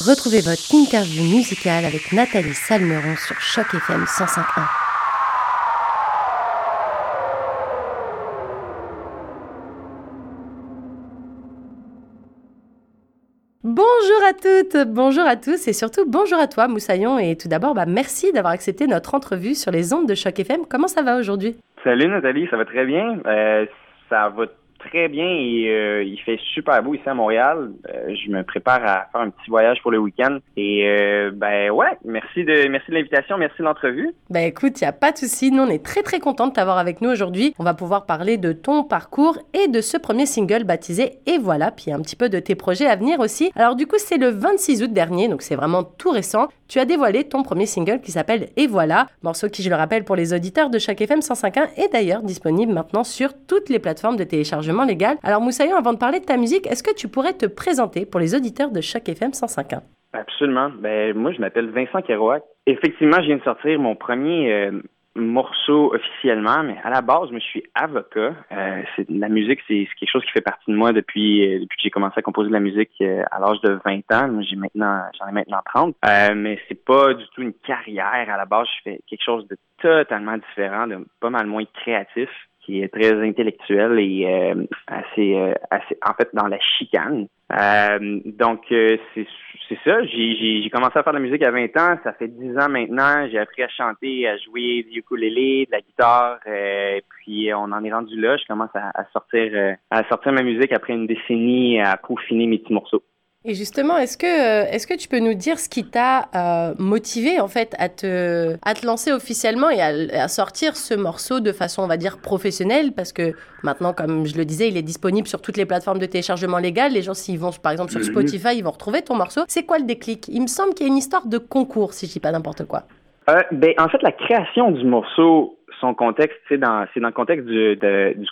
Retrouvez votre interview musicale avec Nathalie Salmeron sur Choc FM 105.1. Bonjour à toutes, bonjour à tous et surtout bonjour à toi Moussaillon et tout d'abord bah, merci d'avoir accepté notre entrevue sur les ondes de Choc FM. Comment ça va aujourd'hui? Salut Nathalie, ça va très bien. Euh, ça va très bien euh, il fait super beau ici à Montréal. Euh, je me prépare à faire un petit voyage pour le week-end. Et euh, ben ouais, merci de merci l'invitation, merci de l'entrevue. Ben écoute, il n'y a pas de souci. Nous, on est très très contents de t'avoir avec nous aujourd'hui. On va pouvoir parler de ton parcours et de ce premier single baptisé Et voilà, puis un petit peu de tes projets à venir aussi. Alors du coup, c'est le 26 août dernier, donc c'est vraiment tout récent. Tu as dévoilé ton premier single qui s'appelle Et voilà, morceau qui, je le rappelle pour les auditeurs de chaque FM 105.1 est d'ailleurs disponible maintenant sur toutes les plateformes de téléchargement Alors Moussaillon, avant de parler de ta musique, est-ce que tu pourrais te présenter pour les auditeurs de chaque FM 105.1 Absolument. Ben, moi, je m'appelle Vincent Kerouac. Effectivement, je viens de sortir mon premier euh, morceau officiellement, mais à la base, je suis avocat. Euh, c'est la musique, c'est quelque chose qui fait partie de moi depuis euh, depuis que j'ai commencé à composer de la musique à l'âge de 20 ans. J'ai maintenant j'en ai maintenant 30. mais c'est pas du tout une carrière. À la base, je fais quelque chose de totalement différent, de pas mal moins créatif qui est très intellectuel et euh, assez, euh, assez, en fait, dans la chicane. Euh, donc, c'est ça. J'ai commencé à faire de la musique à 20 ans. Ça fait 10 ans maintenant. J'ai appris à chanter, à jouer du ukulélé, de la guitare. puis on en est rendu là. Je commence à, à sortir à sortir ma musique après une décennie à peaufiner mes petits morceaux. Et justement, est-ce que, euh, est-ce que tu peux nous dire ce qui t'a euh, motivé en fait à te, à te lancer officiellement et à, sortir ce morceau de façon, on va dire, professionnelle? Parce que maintenant, comme je le disais, il est disponible sur toutes les plateformes de téléchargement légal. Les gens, s'ils vont par exemple sur. Spotify, ils vont retrouver ton morceau. C'est quoi le déclic? Il me semble qu'il y a une histoire de concours, si je dis pas n'importe quoi. Euh, ben, en fait, la création du morceau, son contexte, c'est dans c'est dans le contexte du,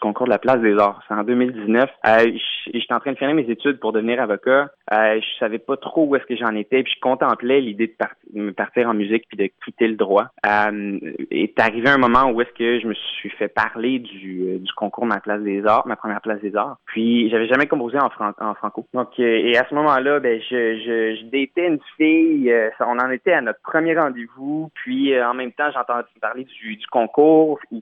concours de la place des arts. C'est en 2019. Euh, J'étais en train de finir mes études pour devenir avocat. Euh, je savais pas trop où est-ce que j'en étais, puis je contemplais l'idée de, me partir en musique puis de quitter le droit. Euh, est arrivé un moment où est-ce que je me suis fait parler du, euh, concours de ma place des arts, ma première place des arts. Puis j'avais jamais composé en, franco. Donc euh, et à ce moment-là, ben je je, datais une fille. On en était à notre premier rendez-vous. Puis en même temps, j'entendais parler du concours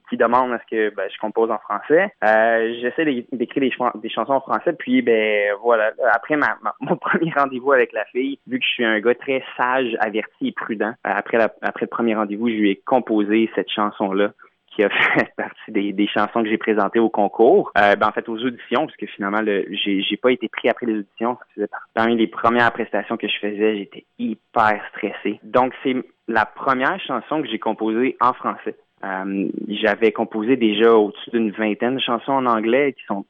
qui demande à ce que ben, je compose en français. Euh, J'essaie d'écrire des, chansons en français, puis ben voilà. Après mon premier rendez-vous avec la fille, vu que je suis un gars très sage, averti et prudent, après, le premier rendez-vous, je lui ai composé cette chanson-là qui a fait partie des, chansons que j'ai présentées au concours. Euh, ben, en fait, aux auditions, parce que finalement, j'ai, pas été pris après les auditions. Parmi les premières prestations que je faisais. J'étais hyper stressé. Donc, c'est la première chanson que j'ai composée en français. Euh, j'avais composé déjà au-dessus d'une vingtaine de chansons en anglais qui sont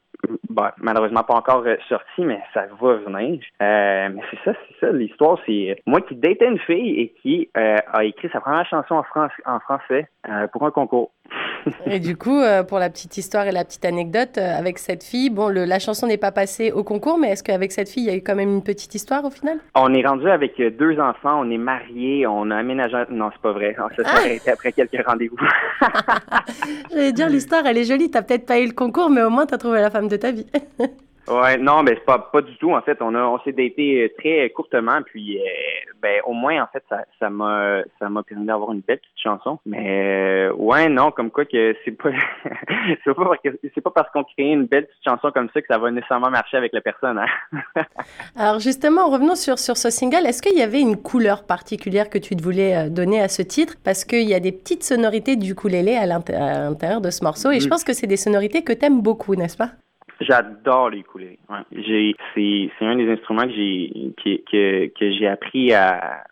bah, malheureusement pas encore euh, sorties, mais ça va venir. Euh, mais c'est ça, c'est ça. L'histoire, c'est moi qui datais une fille et qui a écrit sa première chanson en, en français pour un concours. Et du coup, euh, pour la petite histoire et la petite anecdote, euh, avec cette fille, bon, le, la chanson n'est pas passée au concours, mais est-ce qu'avec cette fille, il y a eu quand même une petite histoire au final? On est rendu avec euh, deux enfants, on est mariés, on a aménagé. Non, c'est pas vrai. Ça s'est ah! arrêté après quelques rendez-vous. J'allais dire, l'histoire, elle est jolie. T'as peut-être pas eu le concours, mais au moins, t'as trouvé la femme de ta vie. Ouais, non, mais c'est pas pas du tout. En fait, on a on s'est daté euh, très courtement, puis euh, ben au moins en fait ça ça m'a ça m'a permis d'avoir une belle petite chanson. Mais euh, ouais, non, comme quoi que c'est pas c'est pas c'est pas parce qu'on crée une belle petite chanson comme ça que ça va nécessairement marcher avec la personne. Hein? Alors justement, revenons sur sur ce single. Est-ce qu'il y avait une couleur particulière que tu te voulais donner à ce titre? Parce qu'il y a des petites sonorités du ukulélé à l'intérieur de ce morceau, et je mm. pense que c'est des sonorités que t'aimes beaucoup, n'est-ce pas? J'adore les ukulélés. Ouais. J'ai, c'est, c'est un des instruments que j'ai, que, que j'ai appris à,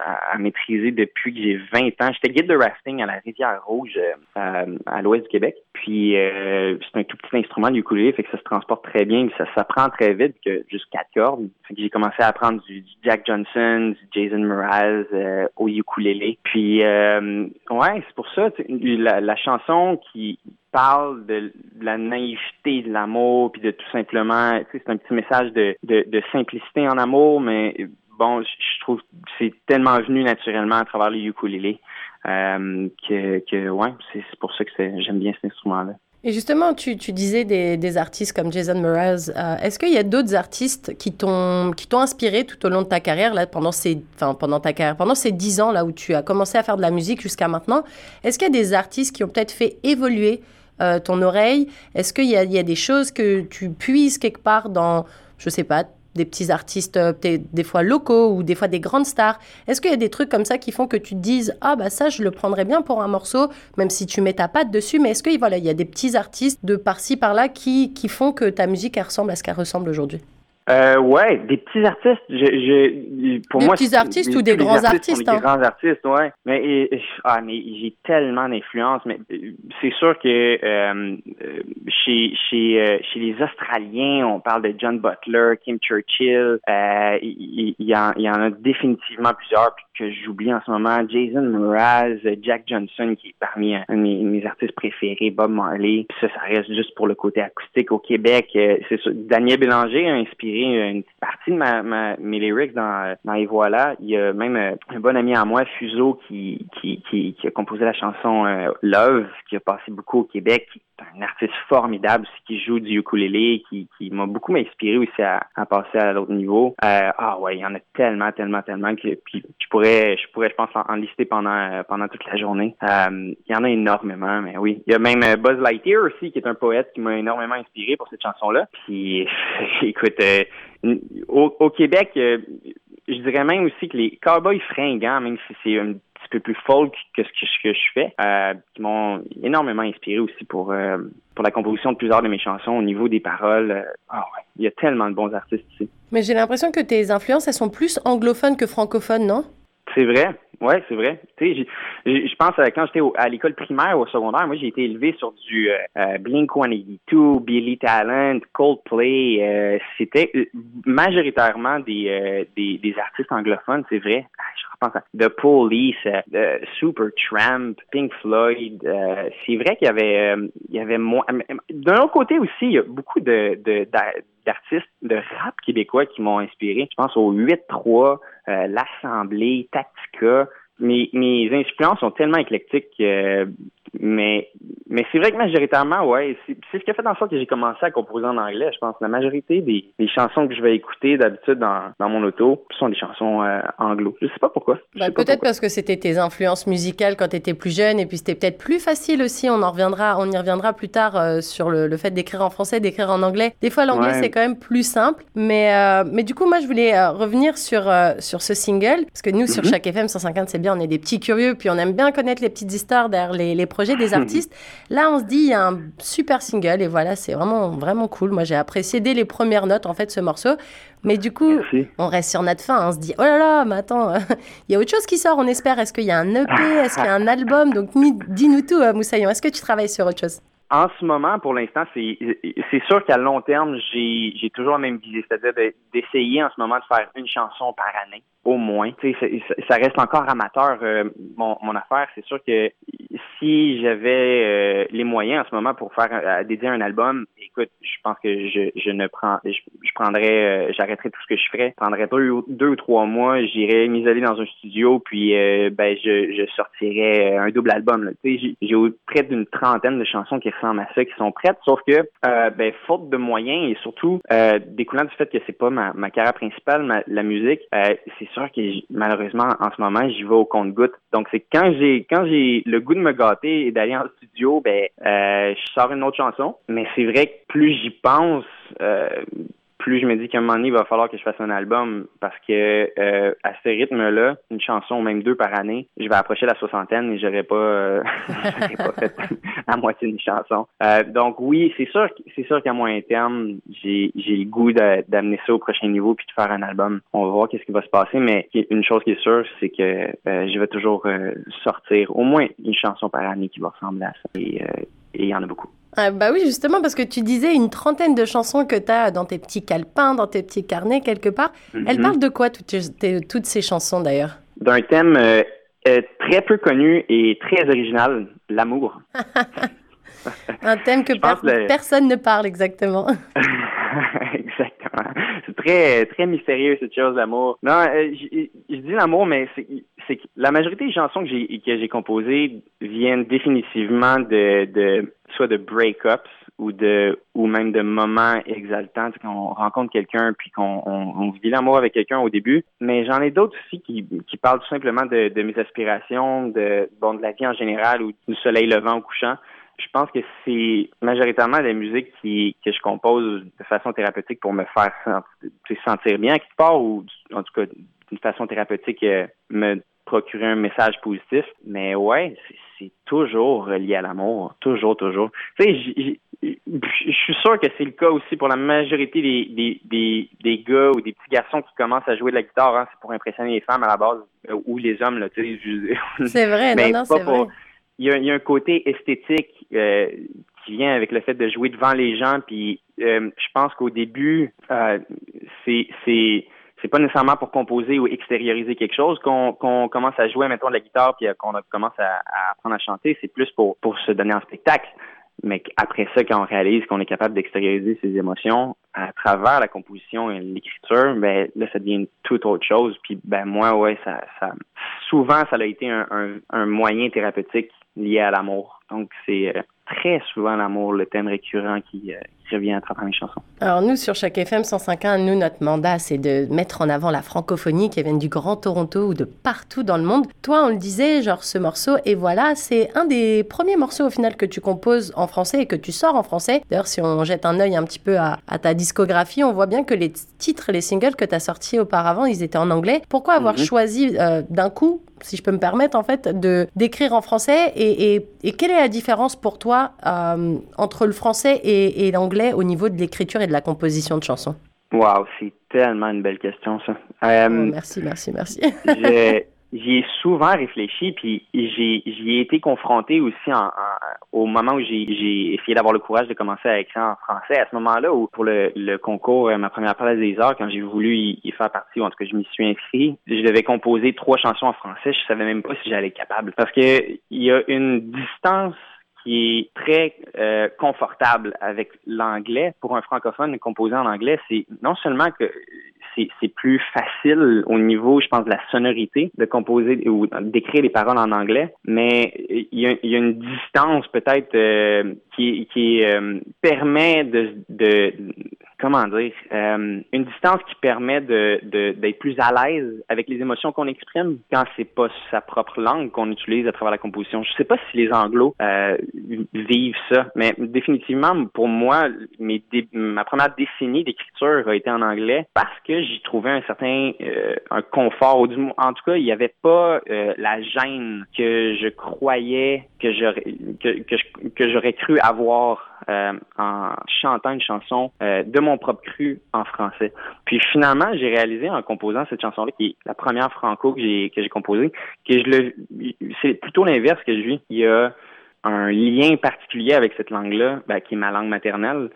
à, maîtriser depuis que j'ai 20 ans. J'étais guide de rafting à la Rivière Rouge, euh, à, l'ouest du Québec. Puis euh, c'est un tout petit instrument du ukulélé, fait que ça se transporte très bien, ça s'apprend très vite, que juste quatre cordes. Fait que j'ai commencé à apprendre du, Jack Johnson, du Jason Mraz euh, au ukulélé. Puis ouais, c'est pour ça la, la chanson qui parle de, la naïveté de l'amour, puis de tout simplement, tu sais, c'est un petit message de, de, de simplicité en amour, mais bon, je trouve c'est tellement venu naturellement à travers les ukulélés euh, que, que ouais, c'est pour ça que j'aime bien cet instrument-là. Et justement, tu, tu disais des, des, artistes comme Jason Mraz. Euh, est-ce qu'il y a d'autres artistes qui t'ont inspiré tout au long de ta carrière là pendant ces enfin pendant ta carrière pendant ces dix ans là où tu as commencé à faire de la musique jusqu'à maintenant? Est-ce qu'il y a des artistes qui ont peut-être fait évoluer euh, ton oreille? Est-ce qu'il y, y a, des choses que tu puises quelque part dans je sais pas des petits artistes euh, des fois locaux ou des fois des grandes stars. Est-ce qu'il y a des trucs comme ça qui font que tu te dises ah bah ça je le prendrais bien pour un morceau même si tu mets ta patte dessus? Mais est-ce que voilà il y a des petits artistes de par-ci par-là qui, qui font que ta musique elle ressemble à ce qu'elle ressemble aujourd'hui? Euh, ouais, des petits artistes. Je, je, pour des moi, petits artistes ou des grands artistes. Des hein? grands artistes, ouais. Mais ah, mais j'ai tellement d'influence. Mais c'est sûr que euh, chez chez euh, chez les Australiens, on parle de John Butler, Kim Churchill. Euh, il, y, en, il y en a définitivement plusieurs que j'oublie en ce moment. Jason Mraz, Jack Johnson, qui est parmi un de mes, artistes préférés, Bob Marley. ça, ça reste juste pour le côté acoustique au Québec. C'est Daniel Bélanger a inspiré une partie de ma, mes lyrics dans, dans. Il y a même euh, un bon ami à moi, Fuso, qui, qui, qui, a composé la chanson euh, Love, qui a passé beaucoup au Québec, qui est un artiste formidable qui joue du ukulélé, qui, qui m'a beaucoup inspiré aussi à, à passer à l'autre niveau. Euh, ah ouais, il y en a tellement, tellement, tellement que puis je pourrais, je pourrais, je pense, en, lister pendant pendant toute la journée. il y en a énormément, mais oui. Il y a même Buzz Lightyear aussi, qui est un poète qui m'a énormément inspiré pour cette chanson-là. Puis écoute, au, Québec, euh, je dirais même aussi que les cowboys fringants, même si c'est un petit peu plus folk que ce que, je fais, euh, qui m'ont énormément inspiré aussi pour euh, pour la composition de plusieurs de mes chansons au niveau des paroles. Ah il y a tellement de bons artistes ici. Mais j'ai l'impression que tes influences, elles sont plus anglophones que francophones, non? C'est vrai. Oui, c'est vrai. Tu sais, je pense quand j'étais à l'école primaire ou au secondaire, moi j'ai été élevé sur du euh, euh Blink 182, Billy Talent, Coldplay. Euh, c'était euh, majoritairement des, des, artistes anglophones, c'est vrai. Ah, je repense à The Police, Super Tramp, Pink Floyd. c'est vrai qu'il y avait il y avait moins. D'un autre côté aussi, il y a beaucoup de, de d'artistes de rap québécois qui m'ont inspiré. Je pense au 8-3, euh, l'Assemblée, Tactica. Mes, mes influences sont tellement éclectiques que mais, mais c'est vrai que majoritairement, ouais, c'est ce qui a fait en sorte que j'ai commencé à composer en anglais. Je pense la majorité des, des chansons que je vais écouter d'habitude dans, dans mon auto sont des chansons euh, anglo. Je sais pas pourquoi. Bah, peut-être parce que c'était tes influences musicales quand tu étais plus jeune et puis c'était peut-être plus facile aussi. On en reviendra, on y reviendra plus tard euh, sur le, le fait d'écrire en français, d'écrire en anglais. Des fois, l'anglais c'est quand même plus simple. Mais, euh, mais du coup, moi, je voulais revenir sur, sur ce single parce que nous, sur chaque FM 150, c'est bien, on est des petits curieux puis on aime bien connaître les petites histoires derrière les, les projets des artistes. Là, on se dit, il y a un super single et voilà, c'est vraiment, vraiment cool. Moi, j'ai apprécié dès les premières notes, en fait, ce morceau. Mais du coup, on reste sur notre fin. On se dit, oh là là, mais attends, il y a autre chose qui sort, on espère. Est-ce qu'il y a un EP Est-ce qu'il y a un album? Donc, dis-nous tout, euh, Moussaillon. Est-ce que tu travailles sur autre chose? En ce moment, pour l'instant, c'est sûr qu'à long terme, j'ai toujours la même visée, c'est-à-dire d'essayer en ce moment de faire une chanson par année au moins. Tu sais, ça reste encore amateur, euh, mon, mon affaire. C'est sûr que si j'avais euh, les moyens en ce moment pour faire à dédier un album, écoute, je pense que je, je ne prends, je, prendrais, euh, j'arrêterais tout ce que je ferais, je prendrais deux, deux ou trois mois, j'irais m'isoler dans un studio, puis ben je, je sortirais un double album. Tu sais, j'ai près d'une trentaine de chansons qui à ça, qui sont prêtes, sauf que ben faute de moyens et surtout découlant du fait que c'est pas ma, carrière principale, la musique, c'est que malheureusement en ce moment j'y vais au compte-goutte. Donc c'est quand j'ai quand j'ai le goût de me gâter et d'aller en studio, ben euh, je sors une autre chanson. Mais c'est vrai que plus j'y pense, euh, plus je me dis qu'à un moment donné, il va falloir que je fasse un album parce que euh, à ce rythme-là, une chanson, même deux par année, je vais approcher la soixantaine et j'aurais pas, euh, pas fait la moitié d'une chanson. Euh, donc oui, c'est sûr, c'est sûr qu'à moyen terme, j'ai j'ai le goût d'amener ça au prochain niveau puis de faire un album. On va voir qu'est-ce qui va se passer, mais une chose qui est sûre, c'est que je vais toujours sortir au moins une chanson par année qui va ressembler à ça. Et il y en a beaucoup. Ah, bah oui, justement, parce que tu disais une trentaine de chansons que tu as dans tes petits calepins, dans tes petits carnets quelque part. Elles mhm. parlent de quoi, toutes, toutes ces chansons d'ailleurs? D'un thème euh, euh, très peu connu et très original, l'amour. Un thème que personne ne parle exactement. exactement. C'est très, très mystérieux cette chose, l'amour. Non, euh, je dis l'amour, mais c'est que la majorité des chansons que j'ai que j'ai composées viennent définitivement de, de soit de break-ups ou de ou même de moments exaltants, qu'on rencontre quelqu'un puis qu'on on, vit l'amour avec quelqu'un au début. Mais j'en ai d'autres aussi qui, qui parlent tout simplement de, mes aspirations, de bon de la vie en général ou du soleil levant au couchant je pense que c'est majoritairement la musique qui, que je compose de façon thérapeutique pour me faire sentir bien quelque part ou en tout cas d'une façon thérapeutique euh, me procurer un message positif. Mais ouais, c'est toujours relié à l'amour. Toujours, toujours. Tu sais, je suis sûr que c'est le cas aussi pour la majorité des, des, des, des, gars ou des petits garçons qui commencent à jouer de la guitare. Hein, c'est pour impressionner les femmes à la base euh, ou les hommes. Là, tu sais, c'est vrai, non, non, c'est vrai il y, a, il y a un côté esthétique euh, qui vient avec le fait de jouer devant les gens. Puis euh, je pense qu'au début, euh, c'est c'est pas nécessairement pour composer ou extérioriser quelque chose qu'on commence à jouer mettons de la guitare puis qu'on commence à, à, apprendre à chanter. C'est plus pour pour se donner un spectacle. Mais après ça, quand on réalise qu'on est capable d'extérioriser ses émotions à travers la composition et l'écriture, ben là, ça devient une toute autre chose. Puis ben moi, ouais, ça, ça souvent, ça a été un, un, un moyen thérapeutique lié à l'amour. Donc, c'est euh, très souvent l'amour, le thème récurrent qui, revient à travers mes chansons. Alors nous, sur chaque FM 105.1, nous, notre mandat, c'est de mettre en avant la francophonie qui vient du Grand Toronto ou de partout dans le monde. Toi, on le disait, genre ce morceau, et voilà, c'est un des premiers morceaux au final que tu composes en français et que tu sors en français. D'ailleurs, si on jette un œil un petit peu à, ta discographie, on voit bien que les titres, les singles que tu as sortis auparavant, ils étaient en anglais. Pourquoi avoir mhm. choisi euh, d'un coup si je peux me permettre, en fait, de d'écrire en français et, et, quelle est la différence pour toi euh, entre le français et, et l'anglais au niveau de l'écriture et de la composition de chansons? Wow, c'est tellement une belle question, ça. Euh, oh, merci, merci, merci. J'y ai souvent réfléchi, puis j'y ai été confronté aussi en, au moment où j'ai essayé d'avoir le courage de commencer à écrire en français. À ce moment-là, pour le, le concours, euh, ma première place des arts, quand j'ai voulu y, faire partie, ou en tout cas je m'y suis inscrit, je devais composer trois chansons en français. Je savais même pas si j'allais être capable. Parce que il y a une distance qui est très euh, confortable avec l'anglais. Pour un francophone composé en anglais, c'est non seulement que c'est plus facile au niveau, je pense, de la sonorité de composer ou d'écrire les paroles en anglais, mais il y a, y a une distance peut-être euh, qui, qui euh, permet de, de comment dire, euh, une distance qui permet de, d'être plus à l'aise avec les émotions qu'on exprime quand c'est pas sa propre langue qu'on utilise à travers la composition. Je sais pas si les Anglos euh, vivent ça, mais définitivement pour moi, mes ma première décennie d'écriture a été en anglais parce que j'y trouvais un certain euh, un confort. En tout cas, il n'y avait pas la gêne que je croyais que j'aurais que, que j'aurais cru avoir en chantant une chanson de mon propre cru en français. Puis finalement, j'ai réalisé en composant cette chanson-là, qui est la première franco que j'ai que j'ai composée, que je le c'est plutôt l'inverse que je vis. Il y a un lien particulier avec cette langue-là, ben, qui est ma langue maternelle,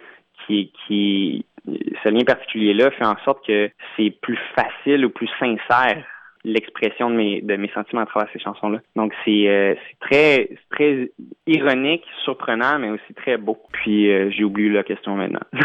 qui qui ce lien particulier-là fait en sorte que c'est plus facile ou plus sincère l'expression de mes, de mes sentiments à travers ces chansons-là. Donc c'est euh, très très ironique, surprenant, mais aussi très beau. Puis euh, j'ai oublié la question maintenant.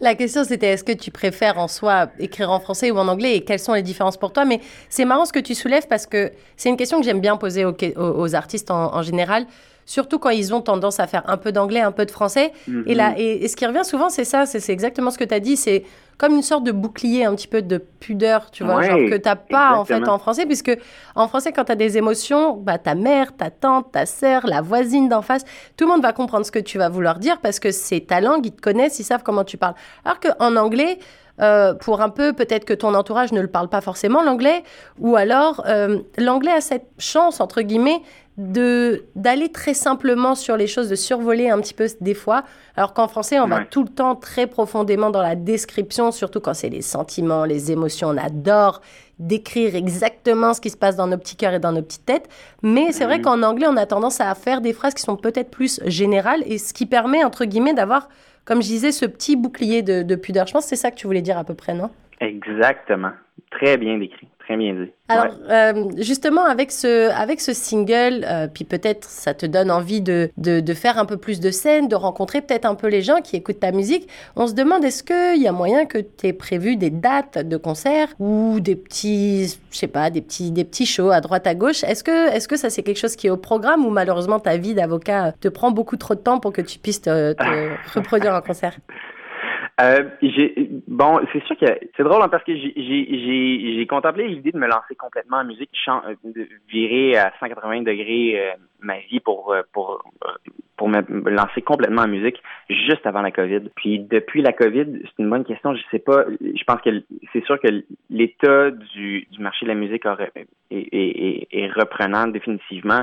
la question c'était est-ce que tu préfères en soi écrire en français ou en anglais et quelles sont les différences pour toi? Mais c'est marrant ce que tu soulèves parce que c'est une question que j'aime bien poser aux, artistes en général surtout quand ils ont tendance à faire un peu d'anglais, un peu de français. et, là, et, ce qui revient souvent, c'est ça, c'est exactement ce que tu as dit, c'est comme une sorte de bouclier, un petit peu de pudeur, tu vois, genre que tu n'as pas en fait en français, puisque en français, quand tu as des émotions, bah, ta mère, ta tante, ta sœur, la voisine d'en face, tout le monde va comprendre ce que tu vas vouloir dire parce que c'est ta langue, ils te connaissent, ils savent comment tu parles. Alors qu'en anglais, euh, pour un peu, peut-être que ton entourage ne le parle pas forcément l'anglais, ou alors euh, l'anglais a cette chance, entre guillemets, de d'aller très simplement sur les choses, de survoler un petit peu des fois, alors qu'en français, on va tout le temps très profondément dans la description, surtout quand c'est les sentiments, les émotions. On adore décrire exactement ce qui se passe dans nos petits cœurs et dans nos petites têtes, mais c'est vrai mhm. qu'en anglais, on a tendance à faire des phrases qui sont peut-être plus générales, et ce qui permet, entre guillemets, d'avoir, comme je disais, ce petit bouclier de, de pudeur. Je pense que c'est ça que tu voulais dire à peu près, non? Exactement. Très bien décrit très bien dit. Alors, euh, justement, avec ce, avec ce single, euh, puis peut-être ça te donne envie de, de, de, faire un peu plus de scènes, de rencontrer peut-être un peu les gens qui écoutent ta musique. On se demande, est-ce qu'il y a moyen que tu aies prévu des dates de concerts ou des petits, je sais pas, des petits, des petits shows à droite à gauche? Est-ce que, est -ce que ça, c'est quelque chose qui est au programme ou malheureusement ta vie d'avocat te prend beaucoup trop de temps pour que tu puisses te, te reproduire un concert? Euh, bon, c'est sûr que c'est drôle hein, parce que j'ai contemplé l'idée de me lancer complètement en musique, euh, de virer à 180 degrés euh, ma vie pour pour pour me lancer complètement en musique juste avant la COVID. Puis depuis la COVID, c'est une bonne question. Je sais pas. Je pense que c'est sûr que l'état du, du marché de la musique est, est, est reprenant définitivement.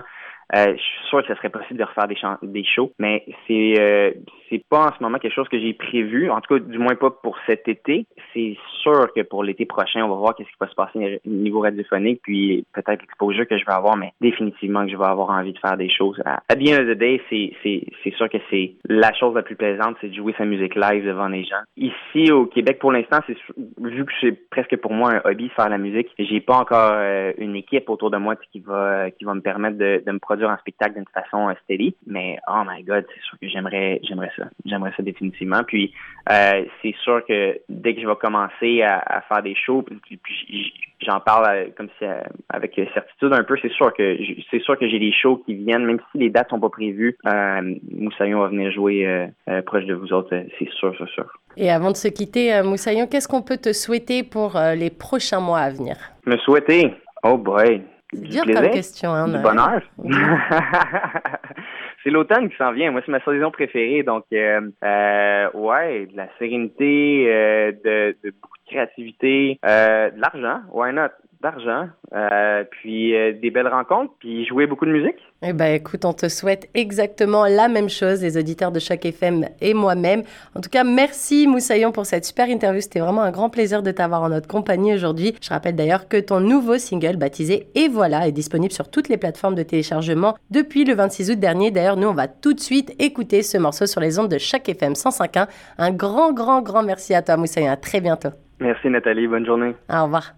Euh, je suis sûr que ce serait possible de refaire des, des shows, mais c'est euh, c'est pas en ce moment quelque chose que j'ai prévu, en tout cas du moins pas pour cet été. C'est sûr que pour l'été prochain, on va voir qu'est-ce qui va se passer au niveau radiophonique, puis peut-être l'exposure que je vais avoir, mais définitivement que je vais avoir envie de faire des choses. À, à the end of the day, c'est c'est sûr que c'est la chose la plus plaisante, c'est de jouer sa musique live devant les gens. Ici au Québec, pour l'instant, c'est vu que c'est presque pour moi un hobby faire la musique, j'ai pas encore euh, une équipe autour de moi qui va qui va me permettre de, de me produire un spectacle d'une façon euh, steady. Mais oh my god, c'est sûr que j'aimerais j'aimerais ça. J'aimerais ça définitivement. Puis euh, c'est sûr que dès que je vais commencer à, faire des shows, puis, j'en parle euh, comme si avec certitude un peu, c'est sûr que c'est sûr que j'ai des shows qui viennent, même si les dates sont pas prévues. Euh, Moussaillon va venir jouer proche de vous autres, c'est sûr, c'est sûr. Et avant de se quitter, Moussaillon, qu'est-ce qu'on peut te souhaiter pour les prochains mois à venir? Me souhaiter? Oh boy, c'est dur comme question. Hein, du bonheur. c'est l'automne qui s'en vient. Moi, c'est ma saison préférée. Donc, euh, euh, ouais, de la sérénité, euh, de, de, beaucoup de créativité, euh, de l'argent. Why not? D'argent, euh, puis euh, des belles rencontres, puis jouer beaucoup de musique. Eh ben, écoute, on te souhaite exactement la même chose, les auditeurs de chaque FM et moi-même. En tout cas, merci Moussaillon pour cette super interview. C'était vraiment un grand plaisir de t'avoir en notre compagnie aujourd'hui. Je rappelle d'ailleurs que ton nouveau single baptisé Et voilà est disponible sur toutes les plateformes de téléchargement depuis le 26 août dernier. D'ailleurs, nous, on va tout de suite écouter ce morceau sur les ondes de chaque FM 105.1. Un grand, grand, grand merci à toi Moussaillon. À très bientôt. Merci Nathalie. Bonne journée. Au revoir.